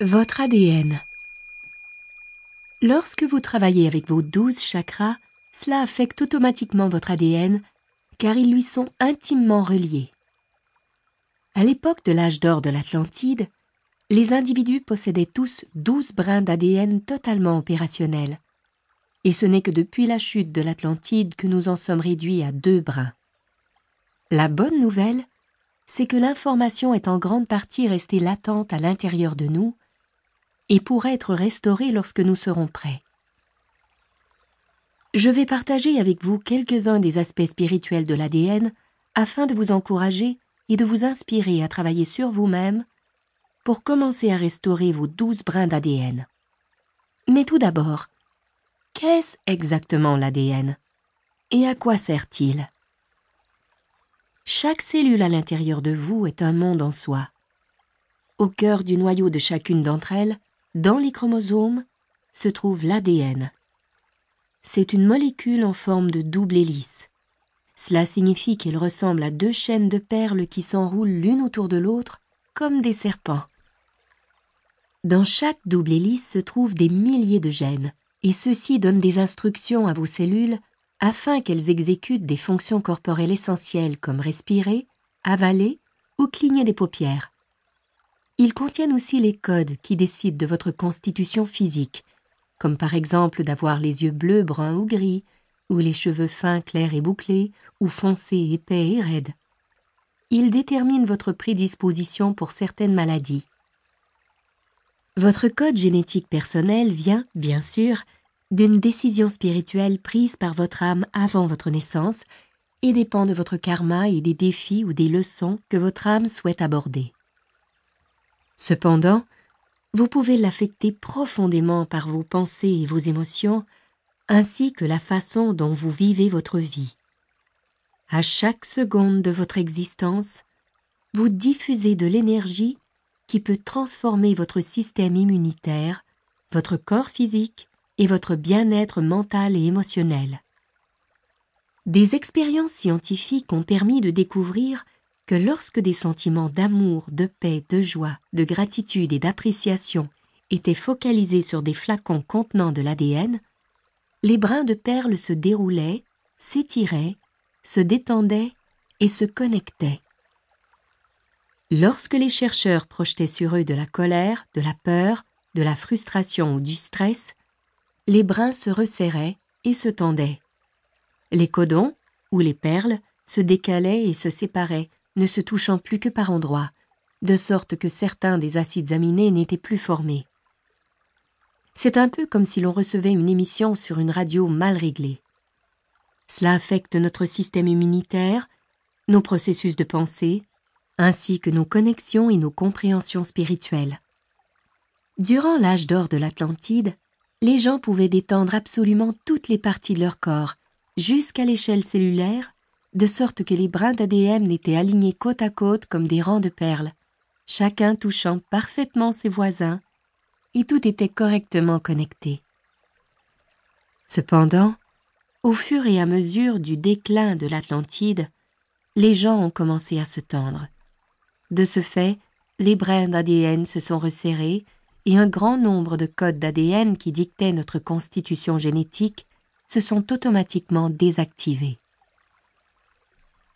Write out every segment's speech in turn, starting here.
Votre ADN. Lorsque vous travaillez avec vos douze chakras, cela affecte automatiquement votre ADN car ils lui sont intimement reliés. À l'époque de l'âge d'or de l'Atlantide, les individus possédaient tous douze brins d'ADN totalement opérationnels. Et ce n'est que depuis la chute de l'Atlantide que nous en sommes réduits à deux brins. La bonne nouvelle, c'est que l'information est en grande partie restée latente à l'intérieur de nous et pourrait être restaurée lorsque nous serons prêts. Je vais partager avec vous quelques-uns des aspects spirituels de l'ADN afin de vous encourager et de vous inspirer à travailler sur vous-même pour commencer à restaurer vos douze brins d'ADN. Mais tout d'abord, qu'est-ce exactement l'ADN Et à quoi sert-il? Chaque cellule à l'intérieur de vous est un monde en soi. Au cœur du noyau de chacune d'entre elles, dans les chromosomes, se trouve l'ADN. C'est une molécule en forme de double hélice. Cela signifie qu'elle ressemble à deux chaînes de perles qui s'enroulent l'une autour de l'autre comme des serpents. Dans chaque double hélice se trouvent des milliers de gènes, et ceux-ci donnent des instructions à vos cellules afin qu'elles exécutent des fonctions corporelles essentielles comme respirer, avaler ou cligner des paupières. Ils contiennent aussi les codes qui décident de votre constitution physique, comme par exemple d'avoir les yeux bleus, bruns ou gris, ou les cheveux fins, clairs et bouclés, ou foncés, épais et raides. Il détermine votre prédisposition pour certaines maladies. Votre code génétique personnel vient, bien sûr, d'une décision spirituelle prise par votre âme avant votre naissance et dépend de votre karma et des défis ou des leçons que votre âme souhaite aborder. Cependant, vous pouvez l'affecter profondément par vos pensées et vos émotions ainsi que la façon dont vous vivez votre vie. À chaque seconde de votre existence, vous diffusez de l'énergie qui peut transformer votre système immunitaire, votre corps physique et votre bien-être mental et émotionnel. Des expériences scientifiques ont permis de découvrir que lorsque des sentiments d'amour, de paix, de joie, de gratitude et d'appréciation étaient focalisés sur des flacons contenant de l'ADN, les brins de perles se déroulaient, s'étiraient, se détendaient et se connectaient. Lorsque les chercheurs projetaient sur eux de la colère, de la peur, de la frustration ou du stress, les brins se resserraient et se tendaient. Les codons, ou les perles, se décalaient et se séparaient, ne se touchant plus que par endroits, de sorte que certains des acides aminés n'étaient plus formés. C'est un peu comme si l'on recevait une émission sur une radio mal réglée. Cela affecte notre système immunitaire, nos processus de pensée, ainsi que nos connexions et nos compréhensions spirituelles. Durant l'âge d'or de l'Atlantide, les gens pouvaient détendre absolument toutes les parties de leur corps, jusqu'à l'échelle cellulaire, de sorte que les brins d'ADN étaient alignés côte à côte comme des rangs de perles, chacun touchant parfaitement ses voisins et tout était correctement connecté. Cependant, au fur et à mesure du déclin de l'Atlantide, les gens ont commencé à se tendre. De ce fait, les brins d'ADN se sont resserrés et un grand nombre de codes d'ADN qui dictaient notre constitution génétique se sont automatiquement désactivés.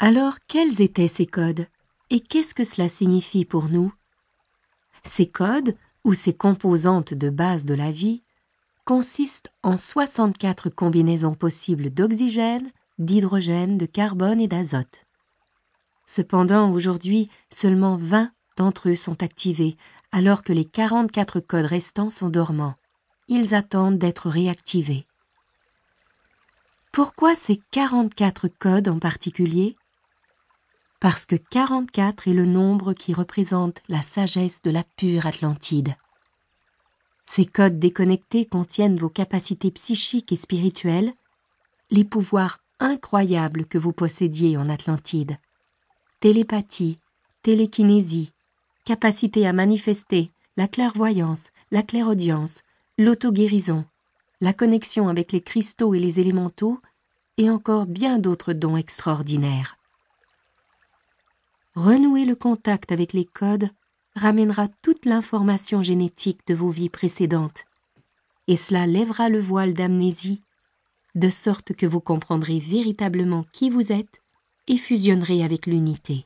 Alors, quels étaient ces codes et qu'est-ce que cela signifie pour nous? Ces codes ou ces composantes de base de la vie, consistent en 64 combinaisons possibles d'oxygène, d'hydrogène, de carbone et d'azote. Cependant, aujourd'hui, seulement 20 d'entre eux sont activés, alors que les 44 codes restants sont dormants. Ils attendent d'être réactivés. Pourquoi ces 44 codes en particulier? Parce que 44 est le nombre qui représente la sagesse de la pure Atlantide. Ces codes déconnectés contiennent vos capacités psychiques et spirituelles, les pouvoirs incroyables que vous possédiez en Atlantide. Télépathie, télékinésie, capacité à manifester, la clairvoyance, la clairaudience, l'auto-guérison, la connexion avec les cristaux et les élémentaux, et encore bien d'autres dons extraordinaires renouer le contact avec les codes ramènera toute l'information génétique de vos vies précédentes, et cela lèvera le voile d'amnésie, de sorte que vous comprendrez véritablement qui vous êtes et fusionnerez avec l'unité.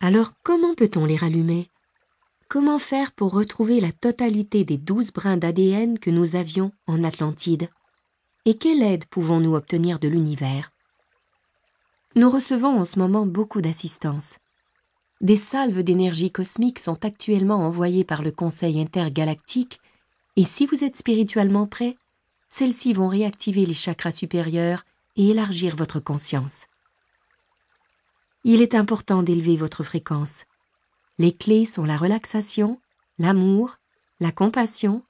Alors comment peut-on les rallumer? Comment faire pour retrouver la totalité des douze brins d'ADN que nous avions en Atlantide? Et quelle aide pouvons-nous obtenir de l'univers? Nous recevons en ce moment beaucoup d'assistance. Des salves d'énergie cosmique sont actuellement envoyées par le Conseil intergalactique, et si vous êtes spirituellement prêt, celles-ci vont réactiver les chakras supérieurs et élargir votre conscience. Il est important d'élever votre fréquence. Les clés sont la relaxation, l'amour, la compassion,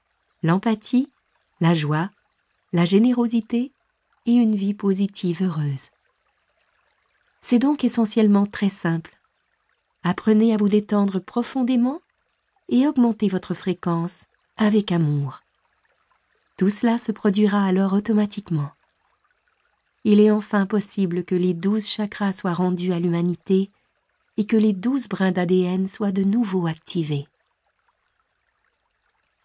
l'empathie, la joie, la générosité et une vie positive heureuse. C'est donc essentiellement très simple. Apprenez à vous détendre profondément et augmentez votre fréquence avec amour. Tout cela se produira alors automatiquement. Il est enfin possible que les douze chakras soient rendus à l'humanité et que les douze brins d'ADN soient de nouveau activés.